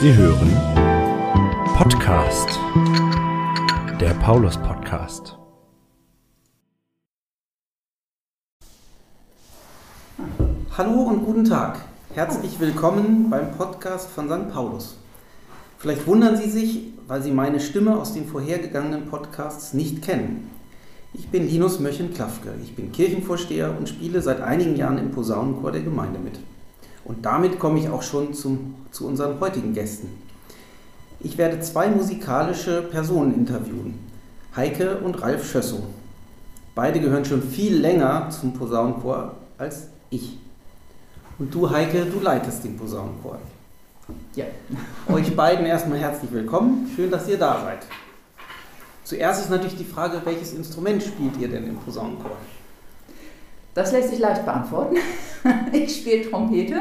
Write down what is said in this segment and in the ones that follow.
Sie hören Podcast, der Paulus Podcast. Hallo und guten Tag. Herzlich willkommen beim Podcast von St. Paulus. Vielleicht wundern Sie sich, weil Sie meine Stimme aus den vorhergegangenen Podcasts nicht kennen. Ich bin Linus Möchen-Klafke. Ich bin Kirchenvorsteher und spiele seit einigen Jahren im Posaunenchor der Gemeinde mit. Und damit komme ich auch schon zum, zu unseren heutigen Gästen. Ich werde zwei musikalische Personen interviewen, Heike und Ralf Schössow. Beide gehören schon viel länger zum Posaunenchor als ich. Und du, Heike, du leitest den Posaunenchor. Ja. Euch beiden erstmal herzlich willkommen. Schön, dass ihr da seid. Zuerst ist natürlich die Frage, welches Instrument spielt ihr denn im Posaunenchor? Das lässt sich leicht beantworten. Ich spiele Trompete.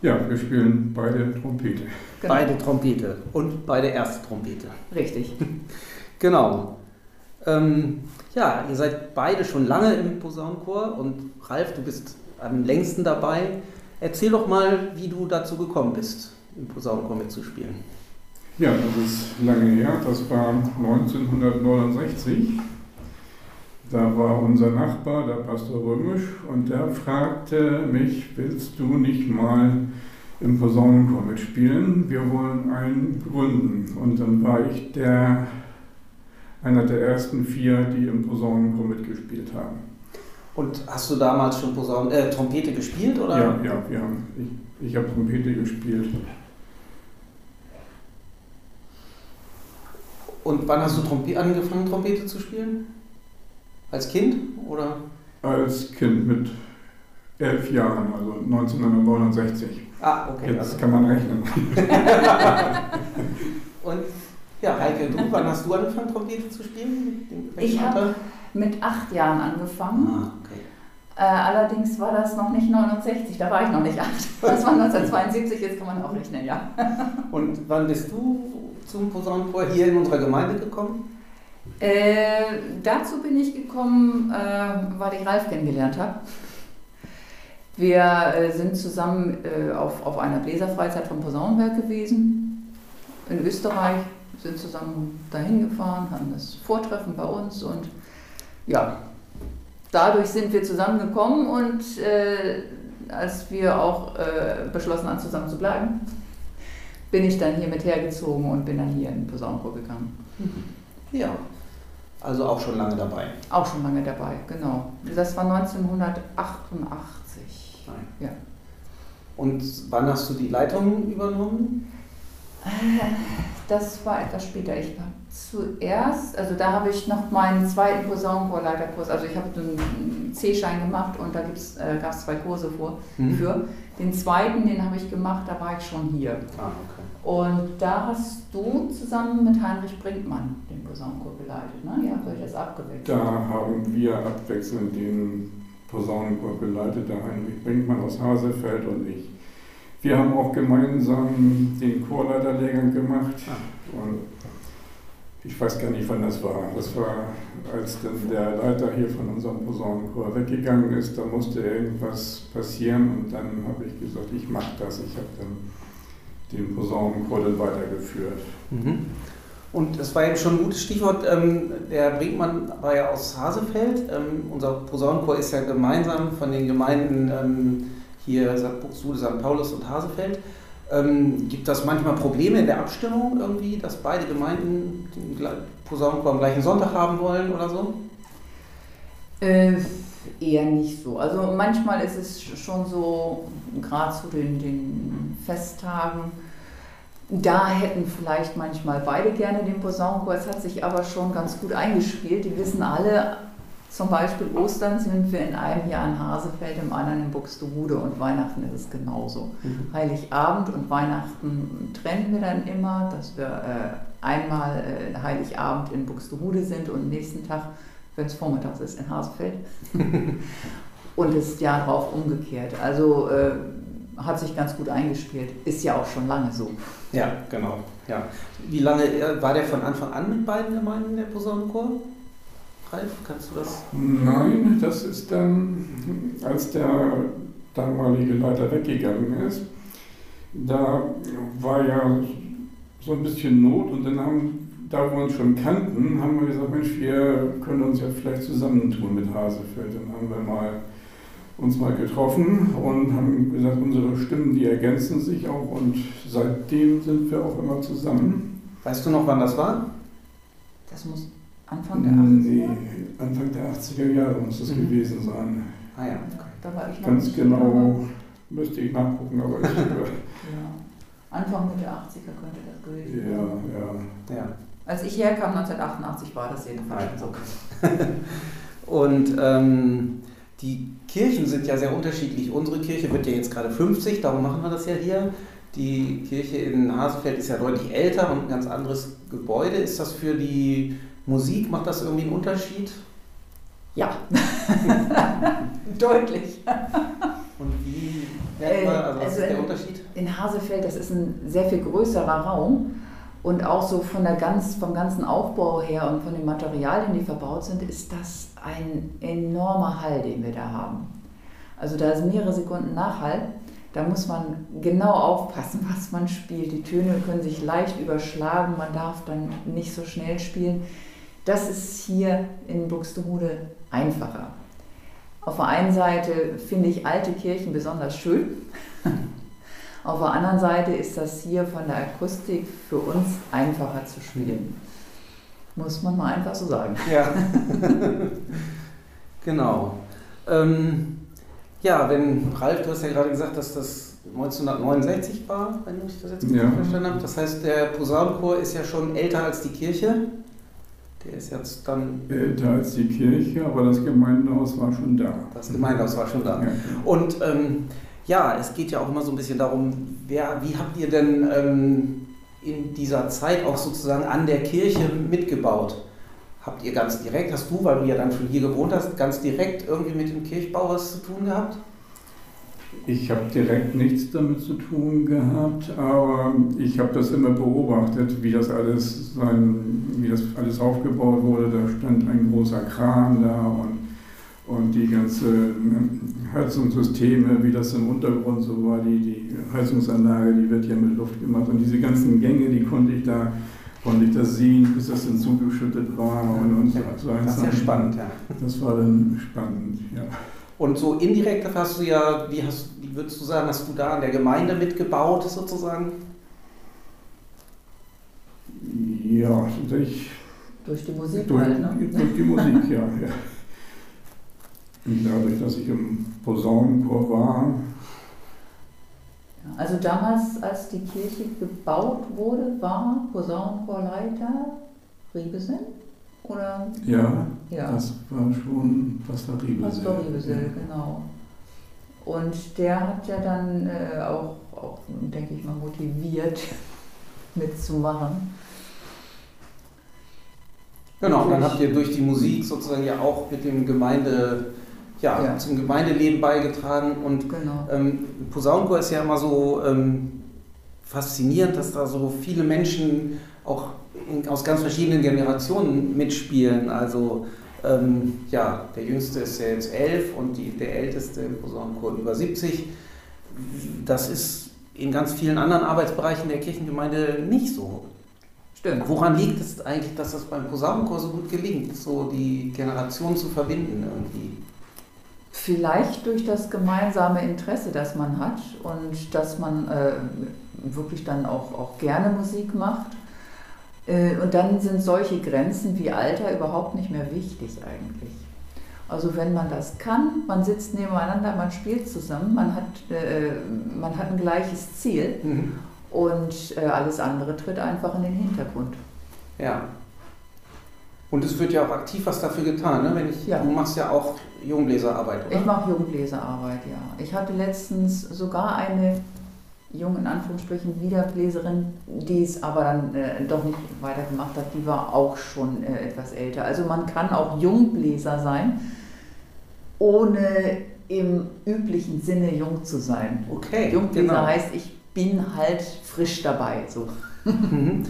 Ja, wir spielen beide Trompete. Genau. Beide Trompete und beide erste Trompete. Richtig. Genau. Ähm, ja, ihr seid beide schon lange im Posaunenchor und Ralf, du bist am längsten dabei. Erzähl doch mal, wie du dazu gekommen bist, im Posaunenchor mitzuspielen. Ja, das ist lange her. Das war 1969. Da war unser Nachbar, der Pastor Römisch, und der fragte mich, willst du nicht mal im Posaunenchor mitspielen? Wir wollen einen gründen. Und dann war ich der, einer der ersten vier, die im Posaunenchor mitgespielt haben. Und hast du damals schon Posaun äh, Trompete gespielt? Oder? Ja, ja, wir haben, ich, ich habe Trompete gespielt. Und wann hast du Trompe angefangen, Trompete zu spielen? Als Kind? Oder? Als Kind mit elf Jahren, also 1969. Ah, okay. Jetzt also- kann man rechnen. Und ja, Heike, du, wann hast du angefangen, Trompete zu spielen? Ich habe mit acht Jahren angefangen. Ah, okay. Äh, allerdings war das noch nicht 69, da war ich noch nicht acht. Das war 1972, jetzt kann man auch rechnen, ja. Und wann bist du zum Posaunenchor hier in unserer Gemeinde gekommen? Äh, dazu bin ich gekommen, äh, weil ich Ralf kennengelernt habe. Wir äh, sind zusammen äh, auf, auf einer Bläserfreizeit vom Posaunenberg gewesen in Österreich, sind zusammen dahin gefahren, hatten das Vortreffen bei uns und ja, dadurch sind wir zusammengekommen und äh, als wir auch beschlossen haben, zusammen zu bleiben, bin ich dann hier mit hergezogen und bin dann hier in den Posaunenchor gegangen. Ja. Also auch schon lange dabei. Auch schon lange dabei, genau. Das war 1988. Nein. Ja. Und wann hast du die Leitung übernommen? Das war etwas später. Ich war zuerst, also da habe ich noch meinen zweiten Posaunenchorleiterkurs, also ich habe einen C-Schein gemacht und da äh, gab es zwei Kurse vor, Mhm. für. Den zweiten, den habe ich gemacht, da war ich schon hier. Ah, okay. Und da hast du zusammen mit Heinrich Brinkmann den Posaunenchor geleitet, ne? Ihr habt euch das abgewechselt. Da haben wir abwechselnd den Posaunenchor geleitet, der Heinrich Brinkmann aus Hasefeld und ich. Wir haben auch gemeinsam den Chorleiterlehrgang gemacht. Ah. Und ich weiß gar nicht, wann das war. Das war, als dann der Leiter hier von unserem Posaunenchor weggegangen ist. Da musste irgendwas passieren und dann habe ich gesagt, ich mache das. Ich habe dann den Posaunenchor dann weitergeführt. Mhm. Und es war eben schon ein gutes Stichwort. Ähm, der Brinkmann war ja aus Hasefeld. Ähm, unser Posaunenchor ist ja gemeinsam von den Gemeinden ähm, hier St. Buxtehude, St. Paulus und Hasefeld. Ähm, gibt das manchmal Probleme in der Abstimmung irgendwie, dass beide Gemeinden den Posaunenchor am gleichen Sonntag haben wollen oder so? Äh, eher nicht so. Also manchmal ist es schon so, gerade zu den, den Festtagen, da hätten vielleicht manchmal beide gerne den Posaunenchor. Es hat sich aber schon ganz gut eingespielt. Die wissen alle, zum Beispiel Ostern sind wir in einem Jahr in Hasefeld, im anderen in Buxtehude und Weihnachten ist es genauso. Mhm. Heiligabend und Weihnachten trennen wir dann immer, dass wir äh, einmal äh, Heiligabend in Buxtehude sind und nächsten Tag, wenn es vormittags ist, in Hasefeld. und das Jahr drauf umgekehrt. Also äh, hat sich ganz gut eingespielt. Ist ja auch schon lange so. Ja, genau. Ja. Wie lange äh, war der von Anfang an mit beiden Gemeinden, der Posaunenchor? Ralf, kannst du das? Nein, das ist dann, als der damalige Leiter weggegangen ist, da war ja so ein bisschen Not und dann haben, da wir uns schon kannten, haben wir gesagt, Mensch, wir können uns ja vielleicht zusammentun mit Hasefeld. Dann haben wir mal uns mal getroffen und haben gesagt, unsere Stimmen, die ergänzen sich auch und seitdem sind wir auch immer zusammen. Weißt du noch, wann das war? Das muss Anfang der 80er? Nee, Anfang der 80er Jahre muss das Mhm. gewesen sein. Ah ja. Da war ich noch Ganz nicht genau müsste ich nachgucken, aber ich, Ja. Anfang Mitte 80er könnte das gewesen ja, sein. ja. ja. Als ich herkam, 1988, war das jedenfalls schon so. Und ähm, die Kirchen sind ja sehr unterschiedlich. Unsere Kirche wird ja jetzt gerade 50, darum machen wir das ja hier. Die Kirche in Hasefeld ist ja deutlich älter und ein ganz anderes Gebäude. Ist das für die Musik, macht das irgendwie einen Unterschied? Ja, deutlich. Und wie merkt man, also was also ist der in- Unterschied? In Hasefeld, das ist ein sehr viel größerer Raum und auch so von der ganz, vom ganzen Aufbau her und von den Materialien, die verbaut sind, ist das ein enormer Hall, den wir da haben. Also da ist mehrere Sekunden Nachhall. Da muss man genau aufpassen, was man spielt. Die Töne können sich leicht überschlagen, man darf dann nicht so schnell spielen. Das ist hier in Buxtehude einfacher. Auf der einen Seite finde ich alte Kirchen besonders schön. Auf der anderen Seite ist das hier von der Akustik für uns einfacher zu spielen. Muss man mal einfach so sagen. Ja. genau. Ähm, ja, wenn Ralf, du hast ja gerade gesagt, dass das 1969 war, wenn ich das jetzt richtig Ja. verstanden habe. Das heißt, der Posaunenchor ist ja schon älter als die Kirche. Der ist jetzt dann, Älter als die Kirche, aber das Gemeindehaus war schon da. das Gemeindehaus war schon da. Ja. Und ähm, ja, es geht ja auch immer so ein bisschen darum, wer, wie habt ihr denn ähm, in dieser Zeit auch sozusagen an der Kirche mitgebaut? Habt ihr ganz direkt, hast du, weil du ja dann schon hier gewohnt hast, ganz direkt irgendwie mit dem Kirchbau was zu tun gehabt? Ich habe direkt nichts damit zu tun gehabt, aber ich habe das immer beobachtet, wie das alles sein, wie das alles aufgebaut wurde. Da stand ein großer Kran da und, und die ganzen Heizungssysteme, wie das im Untergrund so war, die, die Heizungsanlage, die wird ja mit Luft gemacht und diese ganzen Gänge, die konnte ich da konnte ich das sehen, bis das dann zugeschüttet war und, und so. so Das ist ja spannend, ja. Das war dann spannend, ja. Und so indirekt hast du ja, wie, hast, wie würdest du sagen, hast du da an der Gemeinde mitgebaut sozusagen? Ja, ich Durch die Musik Durch, halt, ne? durch die Musik, ja, ja. Und dadurch, dass ich im Posaunenchor war, Also damals, als die Kirche gebaut wurde, war Posaunenchorleiter Riebesen? Oder? ja, Ja, das war schon Pastor Riebesel. Pastor Riebesel, genau. Und der hat ja dann äh, auch, auch, denke ich mal, motiviert mitzumachen. Genau, und dann habt ihr durch die Musik sozusagen ja auch mit dem Gemeinde, ja, Ja. zum Gemeindeleben beigetragen und Genau. Ähm, Posaunenchor ist ja immer so ähm, faszinierend, dass da so viele Menschen auch aus ganz verschiedenen Generationen mitspielen. Also ähm, ja, der Jüngste ist ja jetzt elf und die, der Älteste im Posaunenchor über 70. Das ist in ganz vielen anderen Arbeitsbereichen der Kirchengemeinde nicht so. Stimmt. Woran liegt es eigentlich, dass das beim Posaunenchor so gut gelingt, so die Generationen zu verbinden irgendwie? Vielleicht durch das gemeinsame Interesse, das man hat und dass man äh, wirklich dann auch, auch gerne Musik macht. Äh, und dann sind solche Grenzen wie Alter überhaupt nicht mehr wichtig eigentlich. Also wenn man das kann, man sitzt nebeneinander, man spielt zusammen, man hat, äh, man hat ein gleiches Ziel und äh, alles andere tritt einfach in den Hintergrund. Ja. Und es wird ja auch aktiv was dafür getan, ne? Wenn ich, Ja. Du machst ja auch Jungbläserarbeit, oder? Ich mache Jungbläserarbeit, ja. Ich hatte letztens sogar eine junge, in Anführungsstrichen, Wiederbläserin, die es aber dann äh, doch nicht weitergemacht hat. Die war auch schon äh, etwas älter. Also man kann auch Jungbläser sein, ohne im üblichen Sinne jung zu sein. Okay, Jungbläser genau. heißt, ich bin halt frisch dabei. So. Mhm.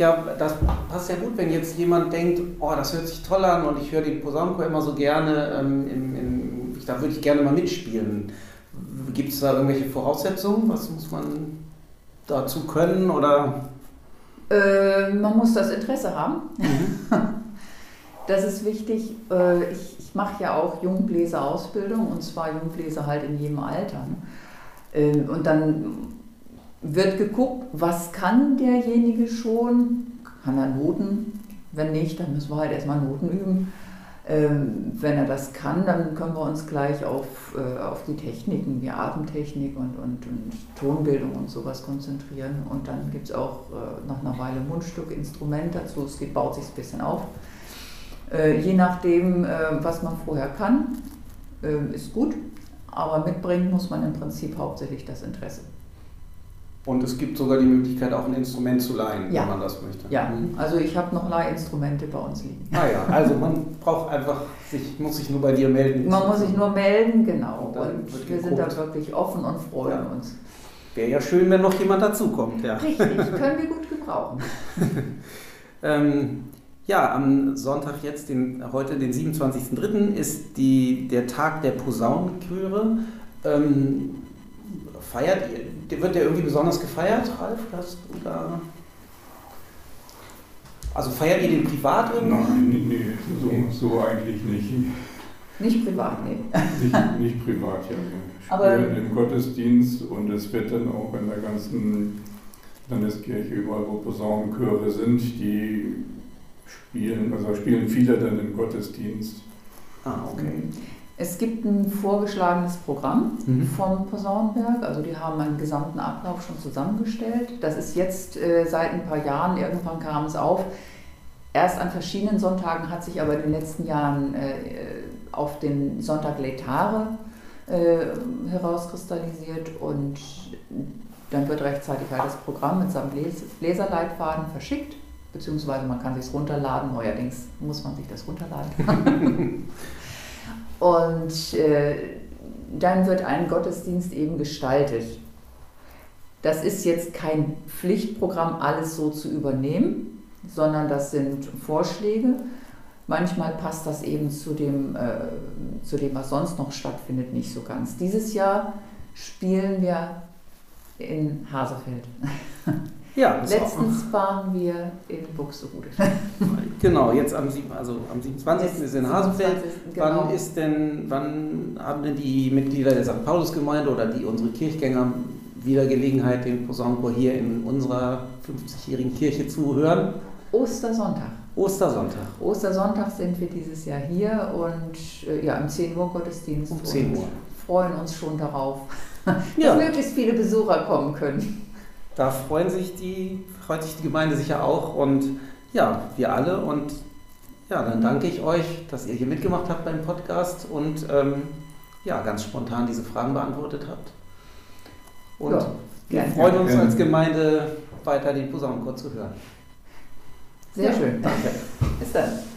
Ja, das passt ja gut, wenn jetzt jemand denkt, oh, das hört sich toll an und ich höre den Posaunenchor immer so gerne, ähm, im, im, da würde ich gerne mal mitspielen. Gibt es da irgendwelche Voraussetzungen? Was muss man dazu können oder? Äh, man muss das Interesse haben. Mhm. Das ist wichtig. Äh, ich, ich mache ja auch Jungbläser-Ausbildung und zwar Jungbläser halt in jedem Alter. Äh, und dann wird geguckt, was kann derjenige schon? Kann er Noten? Wenn nicht, dann müssen wir halt erstmal Noten üben. Ähm, wenn er das kann, dann können wir uns gleich auf, äh, auf die Techniken wie Atemtechnik und, und, und Tonbildung und sowas konzentrieren. Und dann gibt es auch äh, nach einer Weile Mundstück, Instrument dazu. Es geht, baut sich ein bisschen auf. Äh, je nachdem, äh, was man vorher kann, äh, ist gut. Aber mitbringen muss man im Prinzip hauptsächlich das Interesse. Und es gibt sogar die Möglichkeit, auch ein Instrument zu leihen, Ja. wenn man das möchte. Ja, Mhm. also ich habe noch Leihinstrumente bei uns liegen. Ah ja, also man braucht einfach, sich, muss sich nur bei dir melden. Man muss sich nur melden, genau. Und Und wir sind da geguckt. wirklich offen und freuen Ja. uns. Wäre ja schön, wenn noch jemand dazukommt, ja. Richtig, können wir gut gebrauchen. Ähm, ja, am Sonntag jetzt, den, heute den 27.03. ist die, der Tag der Posaunenchöre. Ähm, feiert ihr, wird der irgendwie besonders gefeiert, Ralf? Hast du da... Also feiert ihr den privat irgendwo? Nein, nee, nee, so, so eigentlich nicht. Nicht privat, nee. Nicht, nicht privat, ja. Aber- spielen im Gottesdienst und es wird dann auch in der ganzen Landeskirche, überall wo Posaunenchöre sind, die spielen, also spielen viele dann im Gottesdienst. Ah, okay. Es gibt ein vorgeschlagenes Programm Mhm. vom Posaunenberg. Also die haben einen gesamten Ablauf schon zusammengestellt. Das ist jetzt äh, seit ein paar Jahren, irgendwann kam es auf. Erst an verschiedenen Sonntagen hat sich aber in den letzten Jahren äh, auf den Sonntag Letare äh, herauskristallisiert und dann wird rechtzeitig halt das Programm mit seinem Bläs Bläserleitfaden verschickt, beziehungsweise man kann sich runterladen, neuerdings muss man sich das runterladen. und äh, dann wird ein Gottesdienst eben gestaltet. Das ist jetzt kein Pflichtprogramm, alles so zu übernehmen, sondern das sind Vorschläge. Manchmal passt das eben zu dem, äh, zu dem, was sonst noch stattfindet, nicht so ganz. Dieses Jahr spielen wir in Hasefeld. Ja, auch Letztens waren wir in Buxtehude. Genau, jetzt am, sieben- also am 27. ist in Hasefeld. 27., genau. Wann ist denn, wann haben denn die Mitglieder der St. Paulus-Gemeinde oder die unsere Kirchgänger wieder Gelegenheit, den Posaunenchor hier in unserer 50-jährigen Kirche zu hören? Ostersonntag. Ostersonntag Ostersonntag sind wir dieses Jahr hier und äh, ja, im 10 Uhr Gottesdienst. um 10 und Uhr. freuen uns schon darauf, dass Ja, möglichst viele Besucher kommen können. Da freuen sich die, freut sich die Gemeinde sicher auch und ja, wir alle. Und ja, dann danke ich euch, dass ihr hier mitgemacht habt beim Podcast und ähm, ja, ganz spontan diese Fragen beantwortet habt. Und Ja, wir freuen uns als Gemeinde weiter den Posaunenchor zu hören. Sehr Ja, schön. Danke. Bis dann.